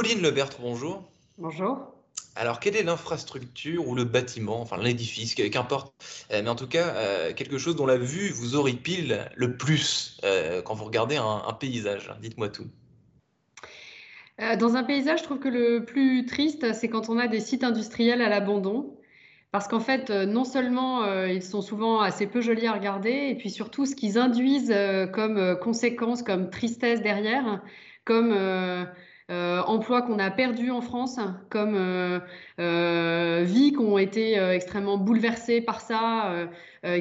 Pauline Lebertre, bonjour. Bonjour. Alors, quelle est l'infrastructure ou le bâtiment, enfin l'édifice, qu'importe, euh, mais en tout cas, euh, quelque chose dont la vue vous horripile le plus euh, quand vous regardez un, paysage Dites-moi tout. Dans un paysage, je trouve que le plus triste, c'est quand on a des sites industriels à l'abandon. Parce qu'en fait, non seulement ils sont souvent assez peu jolis à regarder, et puis surtout ce qu'ils induisent comme conséquence, comme tristesse derrière, comme euh, emplois qu'on a perdus en France, comme euh, euh, vies qui ont été extrêmement bouleversées par ça,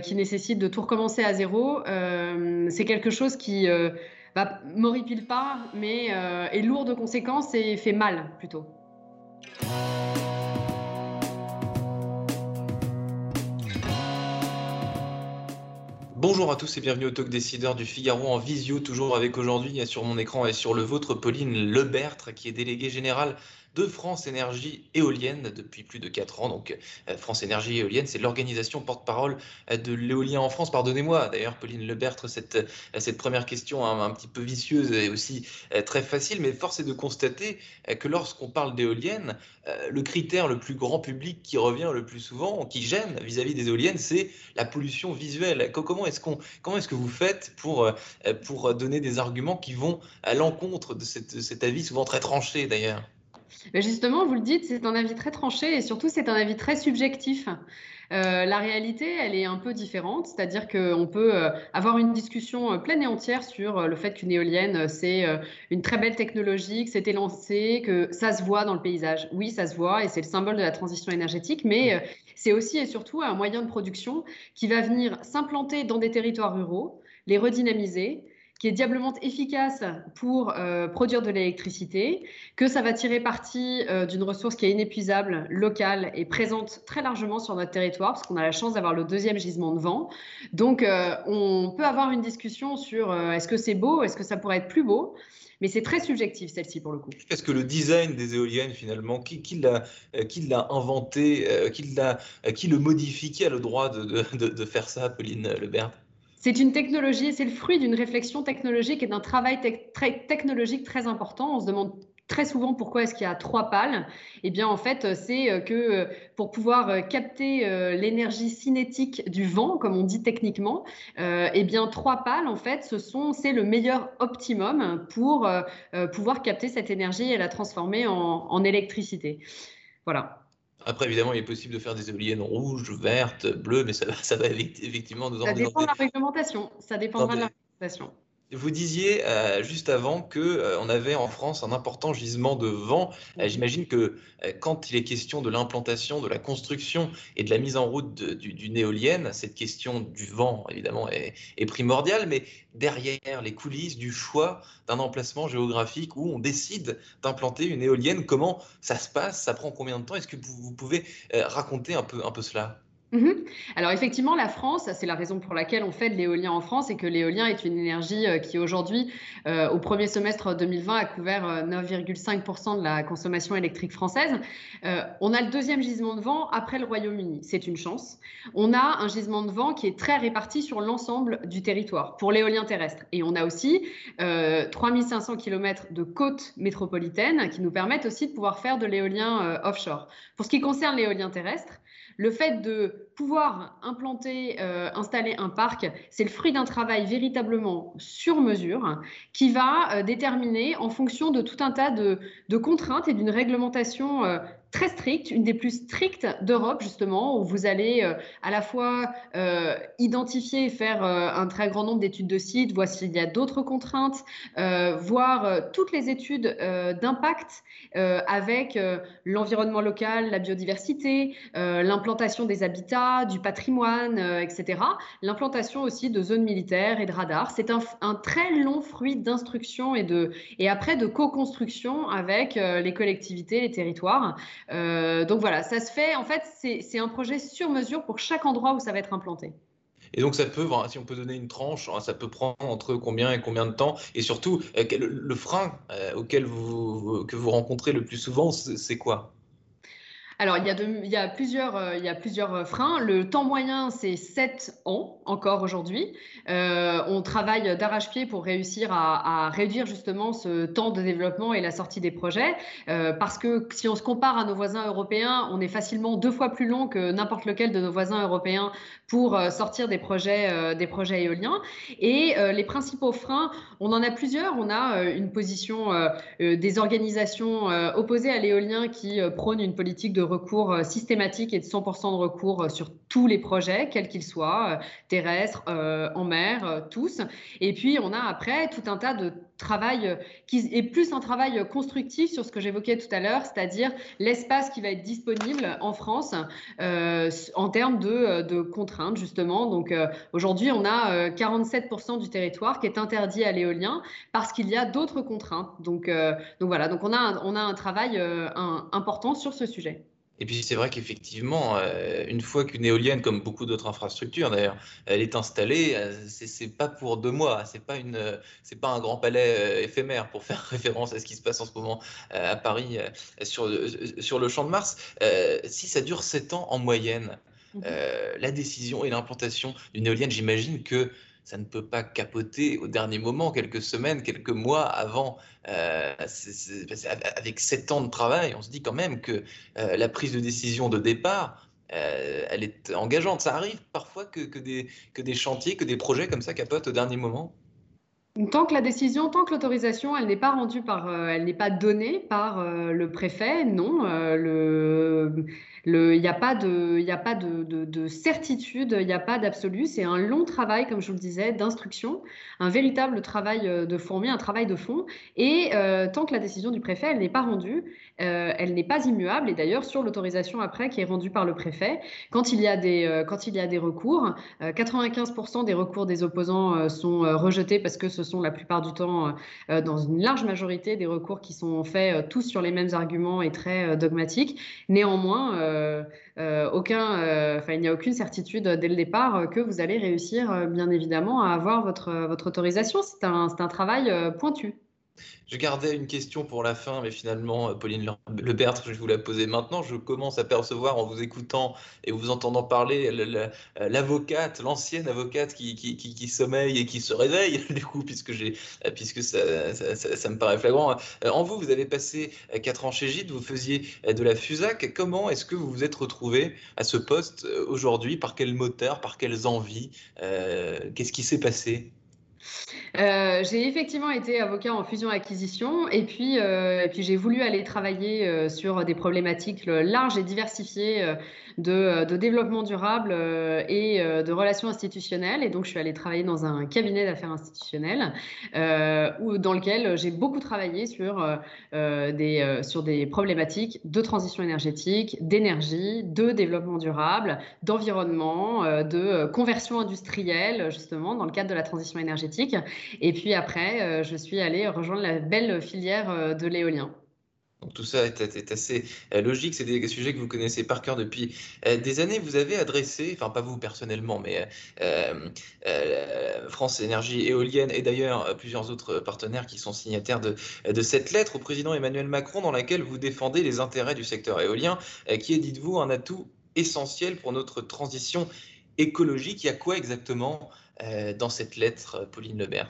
qui nécessitent de tout recommencer à zéro. c'est quelque chose qui bah, m'horripile pas, mais est lourd de conséquences et fait mal plutôt. Bonjour à tous et bienvenue au Talk Décideur du Figaro en visio, toujours avec aujourd'hui sur mon écran et sur le vôtre Pauline Lebertre, qui est déléguée générale de France Énergie Éolienne depuis plus de 4 ans. Donc euh, France Énergie Éolienne, c'est l'organisation porte-parole euh, de l'éolien en France. Pardonnez-moi d'ailleurs, Pauline Lebertre, cette, euh, cette première question un, petit peu vicieuse et aussi très facile, mais force est de constater que lorsqu'on parle d'éolienne, le critère le plus grand public qui revient le plus souvent, qui gêne vis-à-vis des éoliennes, c'est la pollution visuelle. Comment est-ce qu'on, est-ce que vous faites pour, pour donner des arguments qui vont à l'encontre de cet avis souvent très tranché d'ailleurs? Justement, vous le dites, c'est un avis très tranché et surtout c'est un avis très subjectif. Euh, la réalité, elle est un peu différente, c'est-à-dire qu'on peut euh, avoir une discussion euh, pleine et entière sur le fait qu'une éolienne, c'est une très belle technologie, que c'était lancé, que ça se voit dans le paysage. Oui, ça se voit et c'est le symbole de la transition énergétique, mais c'est aussi et surtout un moyen de production qui va venir s'implanter dans des territoires ruraux, les redynamiser, qui est diablement efficace pour euh, produire de l'électricité, que ça va tirer parti euh, d'une ressource qui est inépuisable, locale et présente très largement sur notre territoire, parce qu'on a la chance d'avoir le deuxième gisement de vent. Donc, euh, on peut avoir une discussion sur est-ce que c'est beau, est-ce que ça pourrait être plus beau? Mais c'est très subjectif celle-ci pour le coup. Est-ce que le design des éoliennes finalement, qui, l'a inventé, qui, le modifie, qui a le droit de faire ça, Pauline Lebert? C'est une technologie, c'est le fruit d'une réflexion technologique et d'un travail technologique très important. On se demande très souvent pourquoi est-ce qu'il y a trois pales Eh bien, en fait, c'est euh, que euh, pour pouvoir euh, capter l'énergie cinétique du vent, comme on dit techniquement, eh bien, trois pales, en fait, ce c'est le meilleur optimum pour pouvoir capter cette énergie et la transformer en électricité. Voilà. Après, évidemment, il est possible de faire des éoliennes rouges, vertes, bleues, mais ça, ça va effectivement nous emmener. Ça dépend de la réglementation. Ça dépendra de la réglementation. Vous disiez euh, juste avant que euh, on avait en France un important gisement de vent. Euh, j'imagine que quand il est question de l'implantation, de la construction et de la mise en route d'une éolienne, cette question du vent évidemment est, est, primordiale. Mais derrière les coulisses du choix d'un emplacement géographique où on décide d'implanter une éolienne, comment ça se passe? Ça prend combien de temps? Est-ce que vous, vous pouvez raconter un peu un peu cela? Mhm. Alors effectivement, la France, c'est la raison pour laquelle on fait de l'éolien en France et que l'éolien est une énergie euh, qui aujourd'hui, euh, au premier semestre 2020, a couvert 9,5% euh, de la consommation électrique française. on a le deuxième gisement de vent après le Royaume-Uni. C'est une chance. On a un gisement de vent qui est très réparti sur l'ensemble du territoire pour l'éolien terrestre. Et on a aussi 3500 km de côtes métropolitaines qui nous permettent aussi de pouvoir faire de l'éolien offshore. Pour ce qui concerne l'éolien terrestre, le fait de pouvoir implanter, euh, installer un parc, c'est le fruit d'un travail véritablement sur mesure qui va euh, déterminer en fonction de tout un tas de, contraintes et d'une réglementation euh, très stricte, une des plus strictes d'Europe justement, où vous allez euh, à la fois euh, identifier et faire euh, un très grand nombre d'études de sites, voir s'il y a d'autres contraintes, voir toutes les études d'impact avec l'environnement local, la biodiversité, l'implantation des habitats, du patrimoine, etc. L'implantation aussi de zones militaires et de radars. C'est un, très long fruit d'instruction et, et après de co-construction avec les collectivités, les territoires. Euh, donc voilà, ça se fait, en fait, c'est un projet sur mesure pour chaque endroit où ça va être implanté. Et donc ça peut, si on peut donner une tranche, hein, ça peut prendre entre combien et combien de temps Et surtout, euh, le frein euh, auquel vous, que vous rencontrez le plus souvent, c'est quoi? Alors, il y, a plusieurs, euh, euh, freins. Le temps moyen, c'est 7 ans encore aujourd'hui. Euh, on travaille d'arrache-pied pour réussir à, réduire justement ce temps de développement et la sortie des projets. parce que si on se compare à nos voisins européens, on est facilement deux fois plus long que n'importe lequel de nos voisins européens pour sortir des projets éoliens. Et les principaux freins, on en a plusieurs. On a une position des organisations opposées à l'éolien qui prônent une politique de recours euh, systématique et de 100% de recours euh, sur tous les projets, quels qu'ils soient, euh, terrestres, en mer, tous. Et puis, on a après tout un tas de travail qui est plus un travail constructif sur ce que j'évoquais tout à l'heure, c'est-à-dire l'espace qui va être disponible en France en termes de, contraintes, justement. Donc, aujourd'hui, on a 47% du territoire qui est interdit à l'éolien parce qu'il y a d'autres contraintes. Donc, voilà, donc on a on a un travail important sur ce sujet. Et puis c'est vrai qu'effectivement, euh, une fois qu'une éolienne, comme beaucoup d'autres infrastructures d'ailleurs, elle est installée, euh, c'est pas pour deux mois, c'est pas une, c'est pas un grand palais euh, éphémère pour faire référence à ce qui se passe en ce moment à Paris sur sur le champ de Mars. si ça dure sept ans en moyenne, mmh la décision et l'implantation d'une éolienne, j'imagine que ça ne peut pas capoter au dernier moment, quelques semaines, quelques mois avant. Euh, avec sept ans de travail, on se dit quand même que euh, la prise de décision de départ, euh, elle est engageante. Ça arrive parfois que, des chantiers, que des projets comme ça capotent au dernier moment? Tant que la décision, tant que l'autorisation, elle n'est pas rendue par, elle n'est pas donnée par le préfet, non. le, il n'y a pas de, y a pas de, de, certitude, il n'y a pas d'absolu. C'est un long travail, comme je vous le disais, d'instruction, un véritable travail euh, de fourmi, un travail de fond. Et euh, tant que la décision du préfet, elle n'est pas rendue, euh, elle n'est pas immuable. Et d'ailleurs, sur l'autorisation après qui est rendue par le préfet, quand il y a des, quand il y a des recours, 95% des recours des opposants sont rejetés parce que ce sont la plupart du temps, dans une large majorité, des recours qui sont faits tous sur les mêmes arguments et très dogmatiques. Néanmoins, euh, euh, euh, il n'y a aucune certitude dès le départ que vous allez réussir, bien évidemment, à avoir votre, votre autorisation. C'est un travail pointu. Je gardais une question pour la fin, mais finalement, euh, Pauline Lebertre, je vais vous la poser maintenant. Je commence à percevoir en vous écoutant et vous entendant parler l'avocate, l'ancienne avocate qui, sommeille et qui se réveille, du coup, puisque, euh, ça, me paraît flagrant. Euh, en vous, vous avez passé 4 ans chez Gide, vous faisiez de la FUSAC. Comment est-ce que vous vous êtes retrouvé à ce poste aujourd'hui? Par quel moteur Par quelles envies Qu'est-ce qui s'est passé? Euh, j'ai effectivement été avocat en fusion-acquisition et puis, euh, j'ai voulu aller travailler euh, sur des problématiques larges et diversifiées de, développement durable et de relations institutionnelles. Et donc, je suis allée travailler dans un cabinet d'affaires institutionnelles où, dans lequel j'ai beaucoup travaillé sur des problématiques de transition énergétique, d'énergie, de développement durable, d'environnement, de conversion industrielle, justement, dans le cadre de la transition énergétique. Et puis après, euh, je suis allée rejoindre la belle filière euh, de l'éolien. Donc tout ça est, assez euh, logique, c'est des sujets que vous connaissez par cœur depuis des années. Vous avez adressé, enfin pas vous personnellement, mais France Énergie Éolienne et d'ailleurs plusieurs autres partenaires qui sont signataires de, de, cette lettre au président Emmanuel Macron dans laquelle vous défendez les intérêts du secteur éolien, qui est, dites-vous, un atout essentiel pour notre transition écologique. Il y a quoi exactement dans cette lettre, Pauline Lebert?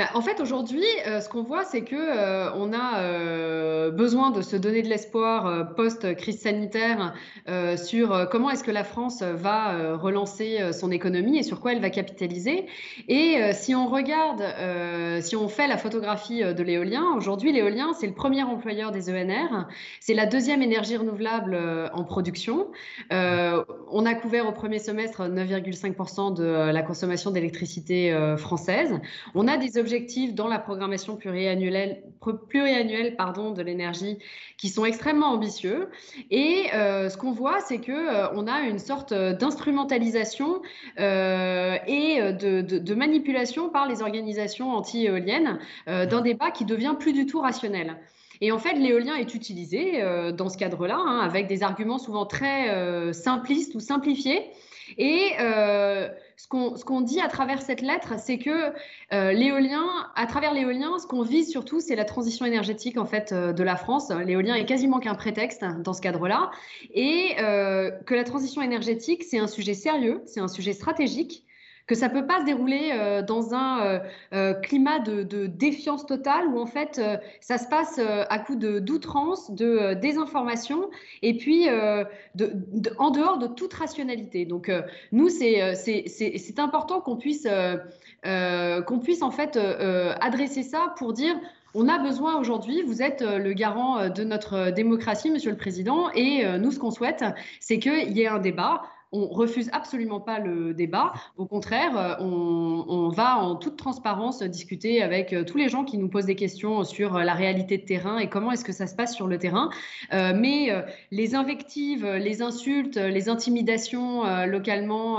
bah, en fait, aujourd'hui, euh, ce qu'on voit, c'est que euh, on a euh, besoin de se donner de l'espoir post-crise sanitaire sur comment est-ce que la France va relancer son économie et sur quoi elle va capitaliser. Et si on regarde, si on fait la photographie de l'éolien, aujourd'hui, l'éolien, c'est le premier employeur des ENR, c'est la deuxième énergie renouvelable en production. on a couvert au premier semestre 9,5% de la consommation d'électricité française. On a des objectifs dans la programmation pluriannuelle, de l'énergie qui sont extrêmement ambitieux. Et euh, ce qu'on voit, c'est que euh, a une sorte d'instrumentalisation euh, et de, de, manipulation par les organisations anti-éoliennes d'un débat qui devient plus du tout rationnel. Et en fait, l'éolien est utilisé dans ce cadre-là, hein, avec des arguments souvent très simplistes ou simplifiés. Et ce qu'on dit à travers cette lettre, c'est que l'éolien, à travers l'éolien, ce qu'on vise surtout, c'est la transition énergétique en fait de la France. L'éolien est quasiment qu'un prétexte dans ce cadre-là, et que la transition énergétique, c'est un sujet sérieux, c'est un sujet stratégique que ça peut pas se dérouler euh, dans un euh, euh, climat de, défiance totale où en fait ça se passe à coup de d'outrance, de désinformation et puis de, en dehors de toute rationalité. Donc nous c'est important qu'on puisse qu'on puisse en fait adresser ça pour dire on a besoin aujourd'hui, vous êtes le garant de notre démocratie, Monsieur le Président, et nous, ce qu'on souhaite, c'est qu'il y ait un débat on refuse absolument pas le débat. Au contraire, euh, on, va en toute transparence discuter avec euh, tous les gens qui nous posent des questions sur euh, la réalité de terrain et comment est-ce que ça se passe sur le terrain. mais les invectives, les insultes, les intimidations localement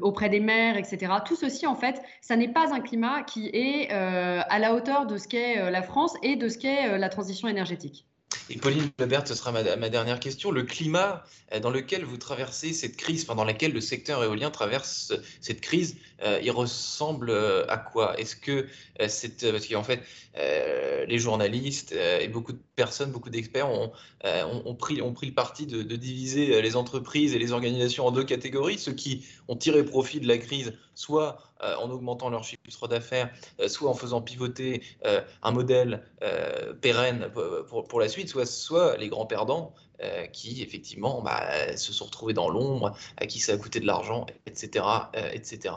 auprès des maires, etc., tout ceci, en fait, ça n'est pas un climat qui est à la hauteur de ce qu'est la France et de ce qu'est la transition énergétique. Et Pauline Lebert, ce sera ma, dernière question. Le climat euh, dans lequel vous traversez cette crise, enfin dans laquelle le secteur éolien traverse cette crise, euh, il ressemble euh, à quoi? Est-ce que c'est parce qu'en fait les journalistes et beaucoup de personnes, beaucoup d'experts ont, ont, pris, ont pris le parti de, de, diviser les entreprises et les organisations en deux catégories, ceux qui ont tiré profit de la crise, soit en augmentant leur chiffre d'affaires, soit en faisant pivoter un modèle pérenne pour, pour, la suite, soit, soit les grands perdants euh, qui effectivement bah, se sont retrouvés dans l'ombre, à qui ça a coûté de l'argent, etc., etc.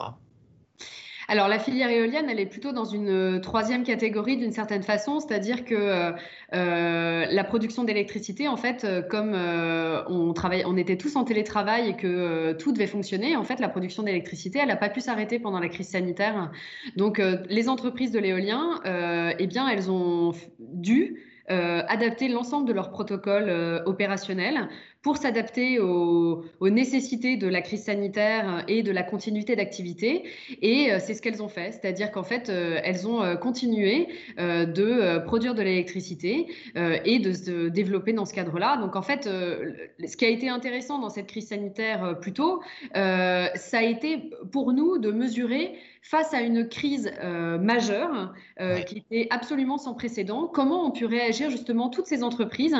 Euh, Alors la filière éolienne, elle est plutôt dans une euh, troisième catégorie d'une certaine façon, c'est-à-dire que la production d'électricité, en fait, comme on, travaille, on était tous en télétravail et que tout devait fonctionner, en fait, la production d'électricité, elle n'a pas pu s'arrêter pendant la crise sanitaire. Donc les entreprises de l'éolien, eh bien, elles ont dû euh, adapter l'ensemble de leurs protocoles euh, opérationnels pour s'adapter aux, nécessités de la crise sanitaire et de la continuité d'activité. Et euh, c'est ce qu'elles ont fait, c'est-à-dire qu'en fait, elles ont continué de produire de l'électricité et de se développer dans ce cadre-là. Donc en fait, ce qui a été intéressant dans cette crise sanitaire plus tôt, ça a été pour nous de mesurer face à une crise euh, majeure euh, qui était absolument sans précédent, comment ont pu réagir justement toutes ces entreprises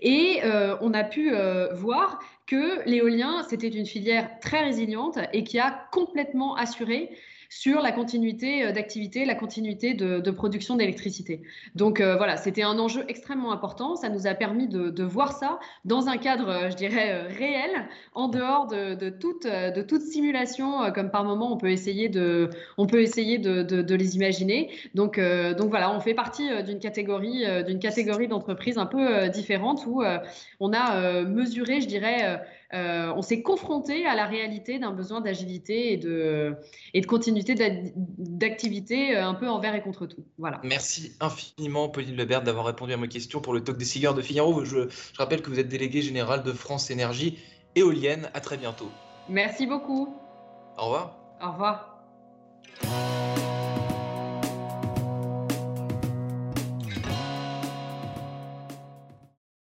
Et euh, on a pu voir que l'éolien, c'était une filière très résiliente et qui a complètement assuré sur la continuité euh, d'activité, la continuité de, production d'électricité. Donc euh, voilà, c'était un enjeu extrêmement important. Ça nous a permis de, voir ça dans un cadre, euh, je dirais, réel, en dehors de, toute, simulation, comme par moment on peut essayer de, on peut essayer de, les imaginer. Donc, donc voilà, on fait partie d'une catégorie, d'une catégorie d'entreprises un peu différente où on a mesuré, je dirais, euh, on s'est confronté à la réalité d'un besoin d'agilité et de, et de continuité d'activité euh, un peu envers et contre tout. Voilà. Merci infiniment, Pauline Lebert, d'avoir répondu à mes questions pour le talk des cigares de Figaro. Je, je rappelle que vous êtes délégué général de France Énergie Éolienne. À très bientôt. Merci beaucoup. Au revoir. Au revoir.